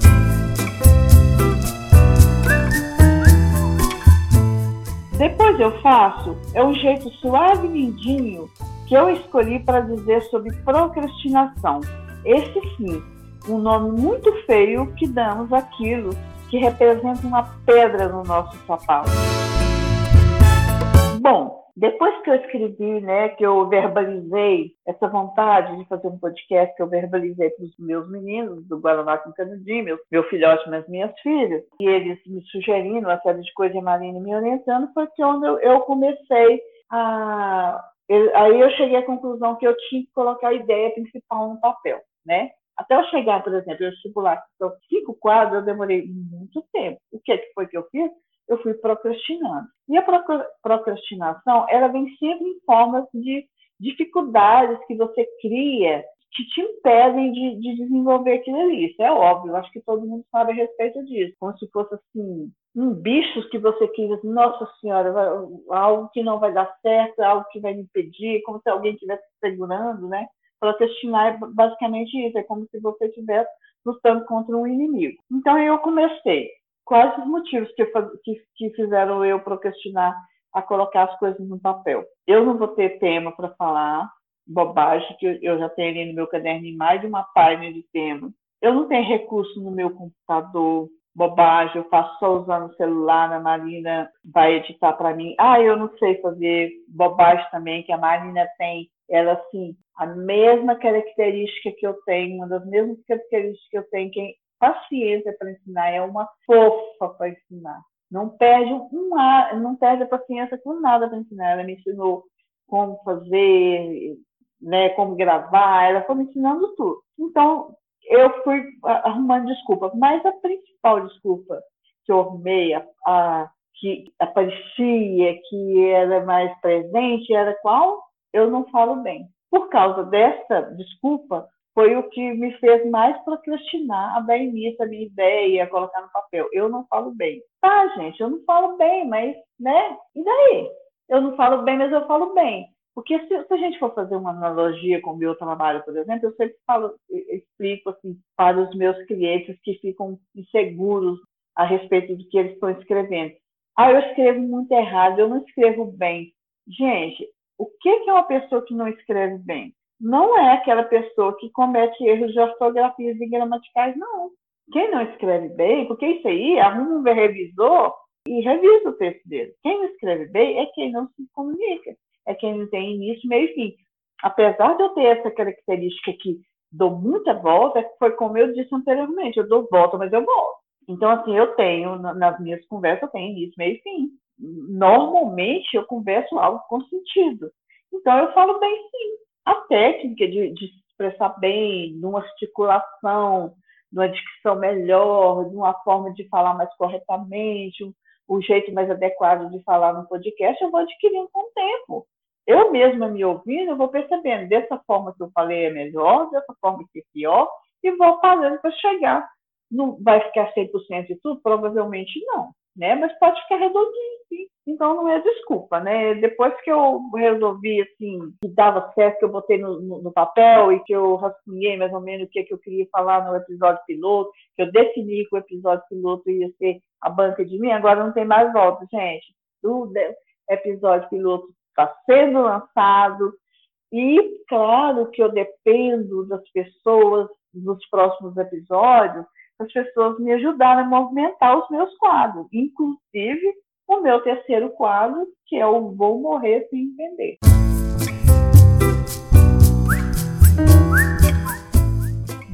Depois eu faço é um jeito suave e lindinho que eu escolhi para dizer sobre procrastinação. Esse sim, um nome muito feio que damos àquilo que representa uma pedra no nosso sapato. Bom, depois que eu escrevi, né, que eu verbalizei essa vontade de fazer um podcast, que eu verbalizei para os meus meninos do Guaraná com Canudinho, meu, meu filhote, mas minhas filhas, e eles me sugerindo uma série de coisas, e a Marina me orientando, foi que onde eu, eu comecei a... Eu, aí eu cheguei à conclusão que eu tinha que colocar a ideia principal no papel, né? Até eu chegar, por exemplo, eu estipular cinco quadros, eu demorei muito tempo. O que foi que eu fiz? Eu fui procrastinando. E a procrastinação, ela vem sempre em formas de dificuldades que você cria que te impedem de, de, desenvolver aquilo ali. Isso é óbvio, acho que todo mundo sabe a respeito disso. Como se fosse assim, um bicho que você quis, nossa senhora, algo que não vai dar certo, algo que vai me impedir, como se alguém estivesse segurando, né? Procrastinar é basicamente isso, é como se você estivesse lutando contra um inimigo. Então eu comecei. Quais os motivos que, que, que fizeram eu procrastinar a colocar as coisas no papel? Eu não vou ter tema para falar, bobagem, que eu já tenho ali no meu caderno mais de uma página de tema. Eu não tenho recurso no meu computador, bobagem, eu faço só usando o celular, a Marina vai editar para mim. Ah, eu não sei fazer bobagem também, que a Marina tem ela assim, a mesma característica que eu tenho, uma das mesmas características que eu tenho, quem paciência para ensinar, é uma fofa para ensinar. Não perde um ar, não perde a paciência com nada para ensinar. Ela me ensinou como fazer, né, como gravar, ela foi me ensinando tudo. Então, eu fui arrumando desculpa, mas a principal desculpa que eu arrumei, a, a que aparecia, que era mais presente, era qual? eu não falo bem. Por causa dessa desculpa, foi o que me fez mais procrastinar a dar início à minha ideia, colocar no papel. Eu não falo bem. Tá, gente, eu não falo bem, mas, né? E daí? Eu não falo bem, mas eu falo bem. Porque se, se a gente for fazer uma analogia com o meu trabalho, por exemplo, eu sempre falo, explico assim, para os meus clientes que ficam inseguros a respeito do que eles estão escrevendo. Ah, eu escrevo muito errado, eu não escrevo bem. Gente, o que é uma pessoa que não escreve bem? Não é aquela pessoa que comete erros de ortografia e gramaticais, não. Quem não escreve bem, porque isso aí, arruma um revisor e revisa o texto dele. Quem não escreve bem é quem não se comunica, é quem tem início, meio e fim. Apesar de eu ter essa característica que dou muita volta, foi como eu disse anteriormente, eu dou volta, mas eu volto. Então, assim, eu tenho, nas minhas conversas, eu tenho início, meio e fim. normalmente eu converso algo com sentido. Então eu falo bem sim. A técnica de, de expressar bem, numa articulação, numa dicção melhor, de uma forma de falar mais corretamente, o jeito mais adequado de falar no podcast, eu vou adquirindo com o tempo. Eu mesma me ouvindo, eu vou percebendo, dessa forma que eu falei é melhor, dessa forma que é pior, e vou fazendo para chegar. Não vai ficar 100% de tudo? Provavelmente não né? Mas pode ficar redondinho, sim. Então não é desculpa, né? Depois que eu resolvi, assim, que dava certo, que eu botei no, no, no papel e que eu rascunhei mais ou menos o que, que eu queria falar no episódio piloto, que eu defini que o episódio piloto ia ser a banca de mim, agora não tem mais volta, gente. O episódio piloto está sendo lançado e, claro, que eu dependo das pessoas nos próximos episódios as pessoas me ajudaram a movimentar os meus quadros, inclusive o meu terceiro quadro, que é o Vou Morrer Sem Entender.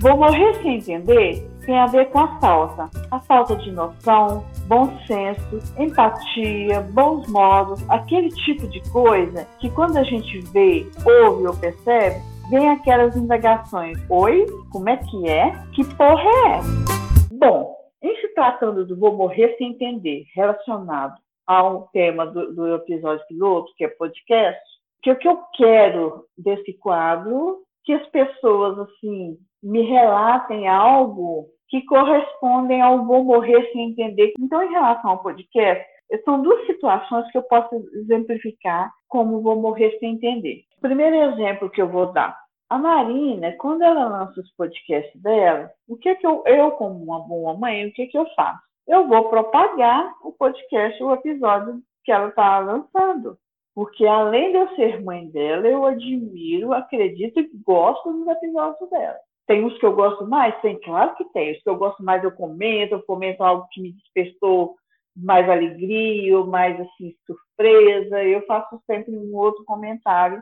Vou morrer sem entender tem a ver com a falta. A falta de noção, bom senso, empatia, bons modos, aquele tipo de coisa que quando a gente vê, ouve ou percebe, vem aquelas indagações. Oi, como é que é? Que porra é? Bom, em se tratando do Vou Morrer Sem Entender, relacionado ao tema do, do episódio piloto, que é podcast, que o que eu quero desse quadro, que as pessoas, assim, me relatem algo que correspondem ao Vou Morrer Sem Entender. Então, em relação ao podcast, são duas situações que eu posso exemplificar como vou morrer sem entender. O primeiro exemplo que eu vou dar. A Marina, quando ela lança os podcasts dela, o que, que eu, eu, como uma boa mãe, o que, que eu faço? Eu vou propagar o podcast, o episódio que ela está lançando. Porque além de eu ser mãe dela, eu admiro, acredito e gosto dos episódios dela. Tem uns que eu gosto mais? Tem, claro que tem. Os que eu gosto mais eu comento, eu comento algo que me despertou mais alegria mais assim surpresa. Eu faço sempre um outro comentário,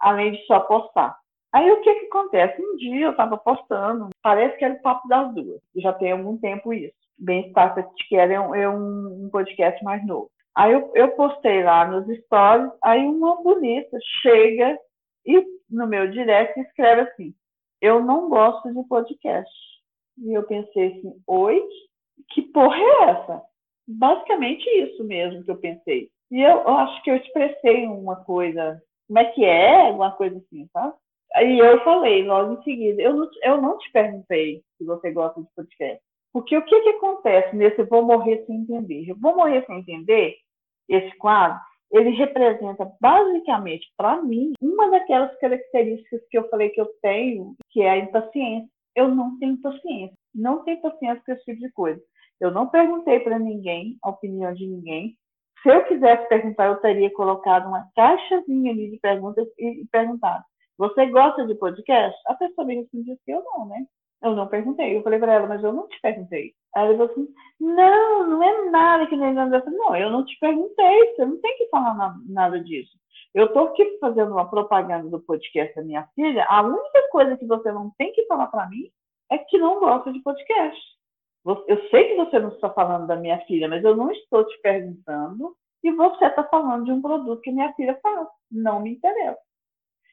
além de só postar. Aí o que, que acontece? Um dia eu estava postando, parece que era o papo das duas, já tem algum tempo isso. Bem-estar que é, um, é um, um, podcast mais novo. Aí eu, eu postei lá nos stories, aí uma bonita chega e no meu direct escreve assim: Eu não gosto de podcast. E eu pensei assim: Oi? Que porra é essa? Basicamente isso mesmo que eu pensei. E eu, eu acho que eu expressei uma coisa, como é que é, alguma coisa assim, tá? Aí eu falei logo em seguida, eu não, eu não te perguntei se você gosta de podcast. Porque o que, que acontece nesse Vou Morrer Sem Entender? Vou Morrer Sem Entender, esse quadro, ele representa basicamente, para mim, uma daquelas características que eu falei que eu tenho, que é a impaciência. Eu não tenho paciência. Não tenho paciência com esse tipo de coisa. Eu não perguntei para ninguém a opinião de ninguém. Se eu quisesse perguntar, eu teria colocado uma caixazinha ali de perguntas e, perguntado: Você gosta de podcast? A pessoa me respondeu que eu não, né? Eu não perguntei. Eu falei para ela, mas eu não te perguntei. Aí ela falou assim: Não, não é nada que nem nada. Não, eu não te perguntei. Você não tem que falar nada disso. Eu estou aqui fazendo uma propaganda do podcast da minha filha. A única coisa que você não tem que falar para mim é que não gosta de podcast. Eu sei que você não está falando da minha filha, mas eu não estou te perguntando e você está falando de um produto que minha filha faz. Não me interessa.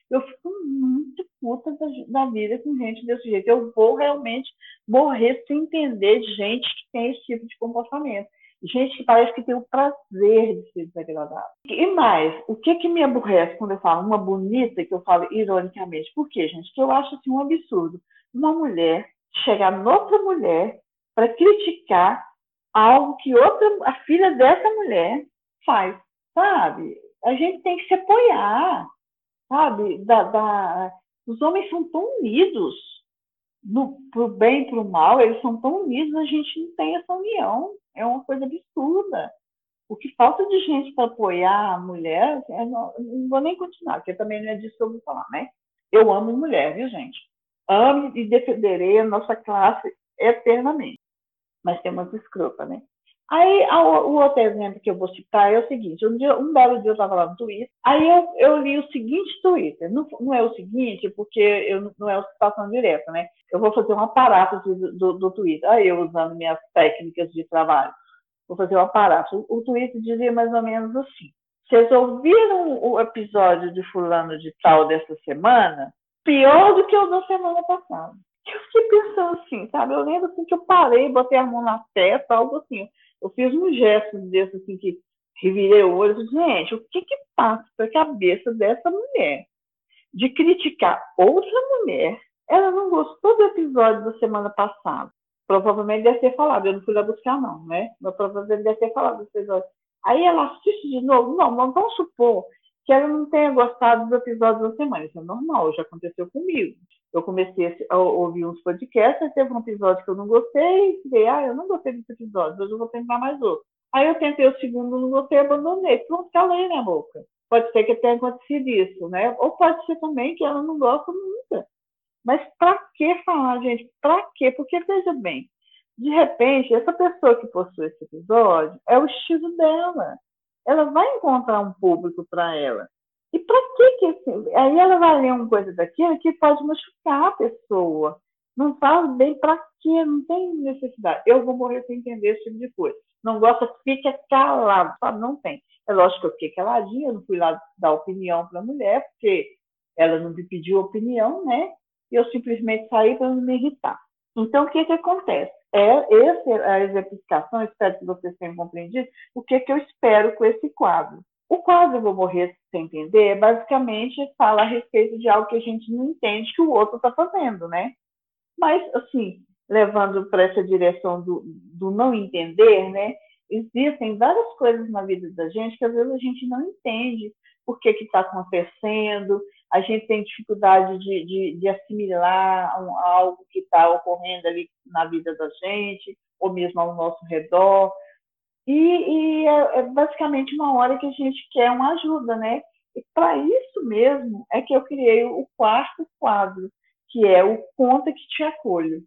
Eu fico muito puta da, da, vida com gente desse jeito. Eu vou realmente morrer sem entender gente que tem esse tipo de comportamento. Gente que parece que tem o prazer de ser desagradável. E mais, o que que me aborrece quando eu falo uma bonita, que eu falo ironicamente? Por quê, gente? Que eu acho assim um absurdo. Uma mulher chegar noutra mulher para criticar algo que outra, a filha dessa mulher faz, sabe? A gente tem que se apoiar, sabe? Da, da, os homens são tão unidos no, pro bem e pro mal, eles são tão unidos, a gente não tem essa união. É uma coisa absurda. O que falta de gente para apoiar a mulher, é, não, não, vou nem continuar, porque também não é disso que eu vou falar, né? Eu amo mulher, viu, gente? Amo e defenderei a nossa classe eternamente mas tem umas escrotas, né? Aí, o outro exemplo que eu vou citar é o seguinte: um, dia, um belo dia eu estava lá no Twitter, aí eu, eu, li o seguinte Twitter. Não, não é o seguinte, porque eu, não é uma citação direta, né? Eu vou fazer um aparato do, do, do Twitter. Aí eu usando minhas técnicas de trabalho. vou fazer uma paráfrase. O, o tweet dizia mais ou menos assim: vocês ouviram o episódio de fulano de tal dessa semana? Pior do que o da semana passada. Eu fiquei pensando assim, sabe? Eu lembro assim que eu parei, botei a mão na testa, algo assim. Eu fiz um gesto desse assim que revirei o olho gente, o que que passa pela cabeça dessa mulher? De criticar outra mulher, ela não gostou do episódio da semana passada. Provavelmente deve ter falado, eu não fui lá buscar não, né? Mas provavelmente deve ter falado do episódio. Aí ela assiste de novo, não, não vamos supor que ela não tenha gostado do episódio da semana, isso é normal, já aconteceu comigo. Eu comecei a ouvir uns podcasts, teve um episódio que eu não gostei, e falei, ah, eu não gostei desse episódio, hoje eu vou tentar mais outro. Aí eu tentei o segundo, não gostei, abandonei. Pronto, calei na boca. Pode ser que tenha acontecido isso, né? Ou pode ser também que ela não gosta nunca. Mas para que falar, gente? Para quê? Porque, veja bem, de repente, essa pessoa que possui esse episódio é o estilo dela. Ela vai encontrar um público para ela. E para que que assim? Aí ela vai ler uma coisa daquilo que pode machucar a pessoa. Não faz bem para quê? Não tem necessidade. Eu vou morrer sem entender esse tipo de coisa não gosta, fica calado, sabe? Não tem. É lógico que eu fiquei caladinha, eu não fui lá dar opinião para a mulher, porque ela não me pediu opinião, né? E eu simplesmente saí para não me irritar. Então, o que que acontece? É essa a exemplificação, espero que vocês tenham compreendido, o que que eu espero com esse quadro. O quadro Eu Vou Morrer Sem Entender, basicamente, fala a respeito de algo que a gente não entende que o outro está fazendo, né? Mas, assim, levando para essa direção do, do não entender, né? Existem várias coisas na vida da gente que às vezes a gente não entende por que está acontecendo, a gente tem dificuldade de, de, de assimilar um, algo que está ocorrendo ali na vida da gente, ou mesmo ao nosso redor. E, e é, é, basicamente uma hora que a gente quer uma ajuda, né? E para isso mesmo é que eu criei o quarto quadro, que é o Conta que te acolho.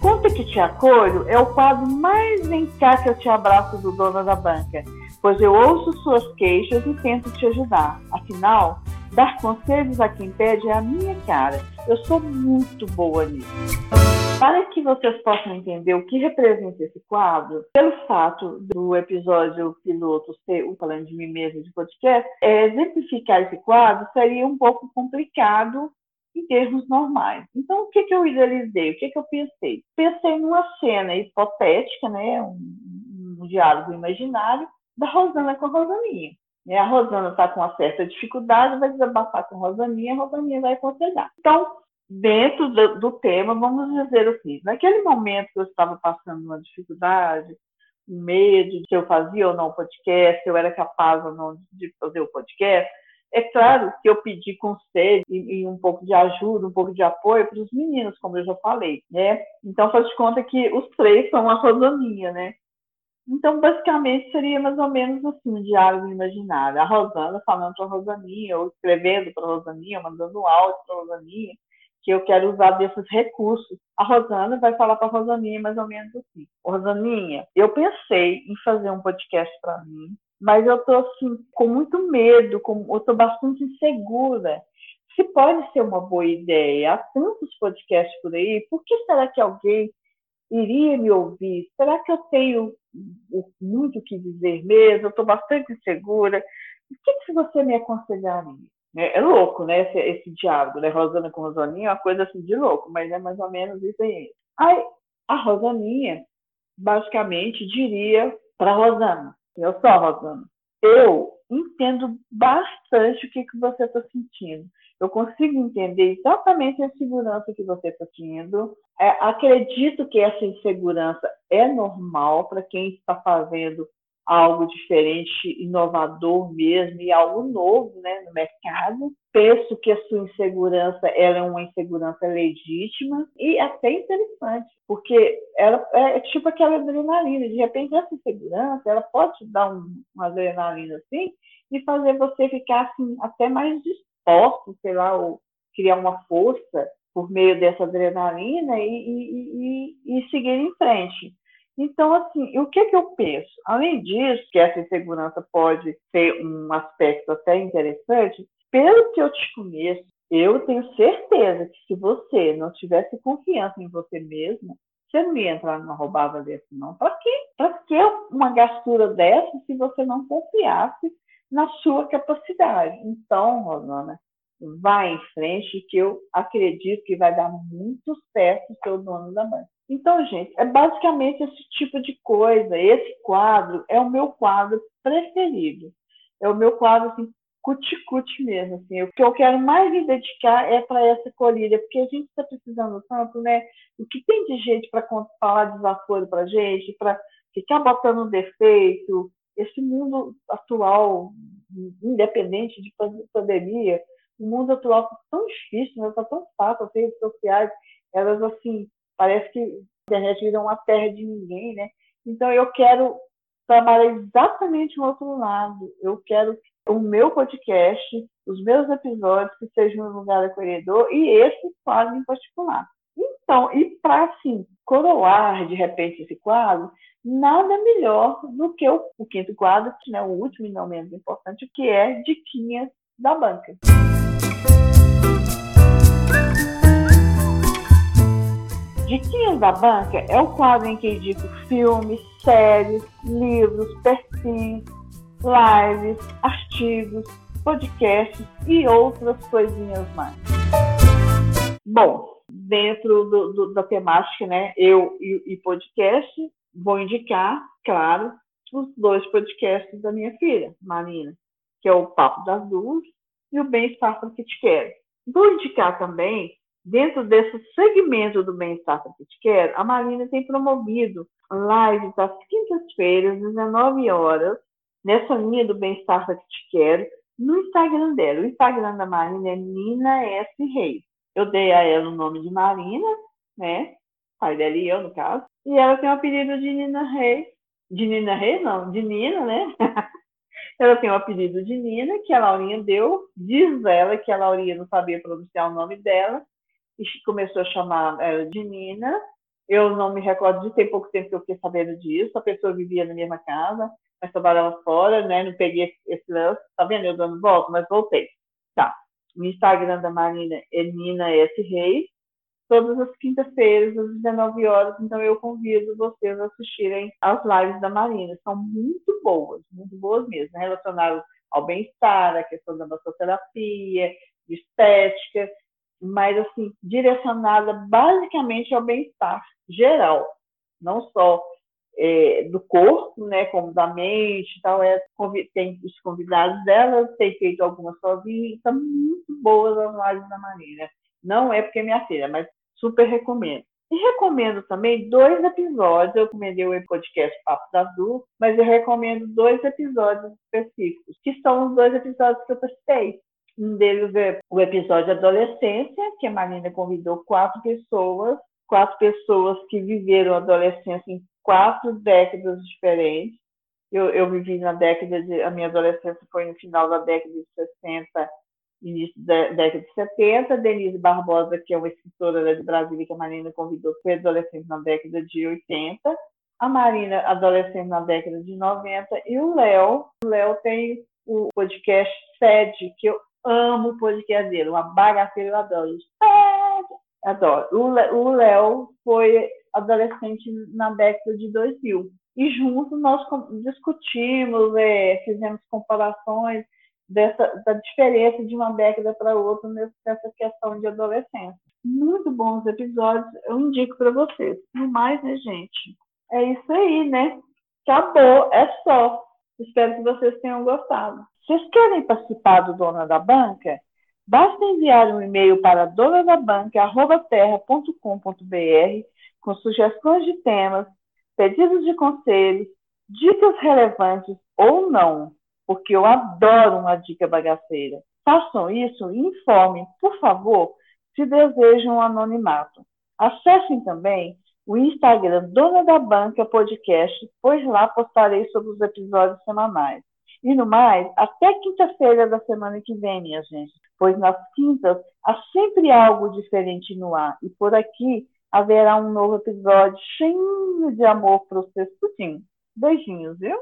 Conta que te acolho é o quadro mais vem cá que eu te abraço do dono da banca, pois eu ouço suas queixas e tento te ajudar. Afinal, dar conselhos a quem pede é a minha cara. Eu sou muito boa nisso. Para que vocês possam entender o que representa esse quadro, pelo fato do episódio piloto ser o Falando de Mim Mesmo de podcast, é, exemplificar esse quadro seria um pouco complicado em termos normais. Então, o que, que eu idealizei? O que, que eu pensei? Pensei numa cena hipotética, né, um, um diálogo imaginário, da Rosana com a Rosaninha. Né? A Rosana está com uma certa dificuldade, vai desabafar com a Rosaninha, a Rosaninha vai aconselhar. Então, dentro do, do, tema, vamos dizer assim, naquele momento que eu estava passando uma dificuldade, um medo de se eu fazia ou não o podcast, se eu era capaz ou não de fazer o podcast, é claro que eu pedi conselho e, e, um pouco de ajuda, um pouco de apoio para os meninos, como eu já falei, né? Então, faz de conta que os três são a Rosaninha, né? Então, basicamente, seria mais ou menos assim, um diálogo imaginário. A Rosana falando para a Rosaninha, ou escrevendo para a Rosaninha, mandando áudio para a Rosaninha, que eu quero usar desses recursos. A Rosana vai falar para a Rosaninha mais ou menos assim. Rosaninha, eu pensei em fazer um podcast para mim, mas eu estou assim, com muito medo, com, eu estou bastante insegura. Se pode ser uma boa ideia, há tantos podcasts por aí, por que será que alguém iria me ouvir? Será que eu tenho muito o que dizer mesmo? Eu estou bastante insegura. O que, que você me aconselharia? É, é louco, né, esse, esse, diálogo, né? Rosana com Rosaninha é uma coisa assim de louco, mas é mais ou menos isso aí. Aí, a Rosaninha, basicamente, diria para Rosana, eu sou Rosana. Eu entendo bastante o que, que você está sentindo. Eu consigo entender exatamente a insegurança que você está tendo. É, acredito que essa insegurança é normal para quem está fazendo algo diferente, inovador mesmo e algo novo né, no mercado. Penso que a sua insegurança ela é uma insegurança legítima e até interessante, porque ela é tipo aquela adrenalina. De repente, essa insegurança ela pode te dar um, uma adrenalina assim e fazer você ficar assim, até mais disposto, sei lá, ou criar uma força por meio dessa adrenalina e, e, e, e seguir em frente. Então, assim, o que, que eu penso? Além disso, que essa insegurança pode ser um aspecto até interessante, pelo que eu te conheço, eu tenho certeza que se você não tivesse confiança em você mesma, você não ia entrar numa roubada desse, não. Para quê? Para que uma gastura dessa se você não confiasse na sua capacidade? Então, Rosana, vai em frente que eu acredito que vai dar muito certo o seu dono da banca. Então, gente, é basicamente esse tipo de coisa. Esse quadro é o meu quadro preferido. É o meu quadro assim, cuticute mesmo. Assim. O que eu quero mais me dedicar é para essa colíria, porque a gente está precisando tanto, né? O que tem de gente para falar desaforo para gente, para ficar botando defeito. Esse mundo atual, independente de pandemia, o mundo atual está tão difícil, está tão fácil, as redes sociais, elas assim, parece que a internet virou uma terra de ninguém, né? Então eu quero trabalhar exatamente o outro lado. Eu quero o meu podcast, os meus episódios que sejam no lugar acolhedor e esse quadro em particular. Então, e para assim, coroar de repente esse quadro, nada melhor do que o, o quinto quadro, que é o último e não menos importante, que é Diquinhas da Banca. Diquinhas da Banca é o quadro em que indico filmes, séries, livros, perfis, lives, artigos, podcasts e outras coisinhas mais. Bom, dentro do, do, da temática, né, eu e, e podcast, vou indicar, claro, os dois podcasts da minha filha, Marina, que é o Papo das Duas e o Bem-Estar para que te quero. Vou indicar também Dentro desse segmento do bem-estar quero, a Marina tem promovido lives às quintas-feiras, 19 horas, nessa linha do bem-estar quero, no Instagram dela. O Instagram da Marina é Nina S. Reis. Eu dei a ela o nome de Marina, né? Pai dela e eu, no caso. E ela tem o apelido de Nina Reis. De Nina Reis, não, de Nina, né? ela tem o apelido de Nina, que a Laurinha deu. Diz ela que a Laurinha não sabia pronunciar o nome dela começou a chamar ela de Nina. Eu não me recordo de ter pouco tempo que eu fiquei sabendo disso. A pessoa vivia na mesma casa, mas trabalhava fora, né? Não peguei esse lance. Tá vendo? Eu dando volta, mas voltei. Tá. O Instagram da Marina é Nina S. Reis. Todas as quintas-feiras, às 19 horas. Então, eu convido vocês a assistirem às lives da Marina. São muito boas, muito boas mesmo. Relacionadas ao bem-estar, à questão da massoterapia, estética mas assim, direcionada basicamente ao bem-estar geral, não só é, do corpo, né, como da mente tal, é, tem os convidados dela, tem feito algumas sozinha, estão muito boas as lives da Marina. Não é porque é minha filha, mas super recomendo. E recomendo também dois episódios. Eu recomendei o podcast Papo da Azul, mas eu recomendo dois episódios específicos, que são os dois episódios que eu postei. Um deles é o episódio Adolescência, que a Marina convidou quatro pessoas, quatro pessoas que viveram adolescência em quatro décadas diferentes. Eu, eu vivi na década de. A minha adolescência foi no final da década de 60, início da década de 70. Denise Barbosa, que é uma escritora de Brasília, que a Marina convidou, foi adolescente na década de 80. A Marina, adolescente na década de 90. E o Léo. O Léo tem o podcast SED, que eu amo o podcast dele, uma bagaceira, eu adoro. Adoro. O Léo foi adolescente na década de 2000. E juntos nós discutimos, é, fizemos comparações dessa, da diferença de uma década para outra nessa questão de adolescência. Muito bons episódios, eu indico para vocês. No mais, né, gente? É isso aí, né? Acabou, é só. Espero que vocês tenham gostado. Vocês querem participar do Dona da Banca? Basta enviar um e-mail para donadabanca.terra.com.br com sugestões de temas, pedidos de conselhos, dicas relevantes ou não, porque eu adoro uma dica bagaceira. Façam isso e informem, por favor, se desejam um anonimato. Acessem também o Instagram Dona da Banca Podcast, pois lá postarei sobre os episódios semanais. E no mais, até quinta-feira da semana que vem, minha gente, pois nas quintas há sempre algo diferente no ar. E por aqui haverá um novo episódio cheio de amor para vocês tudinho. Beijinhos, viu?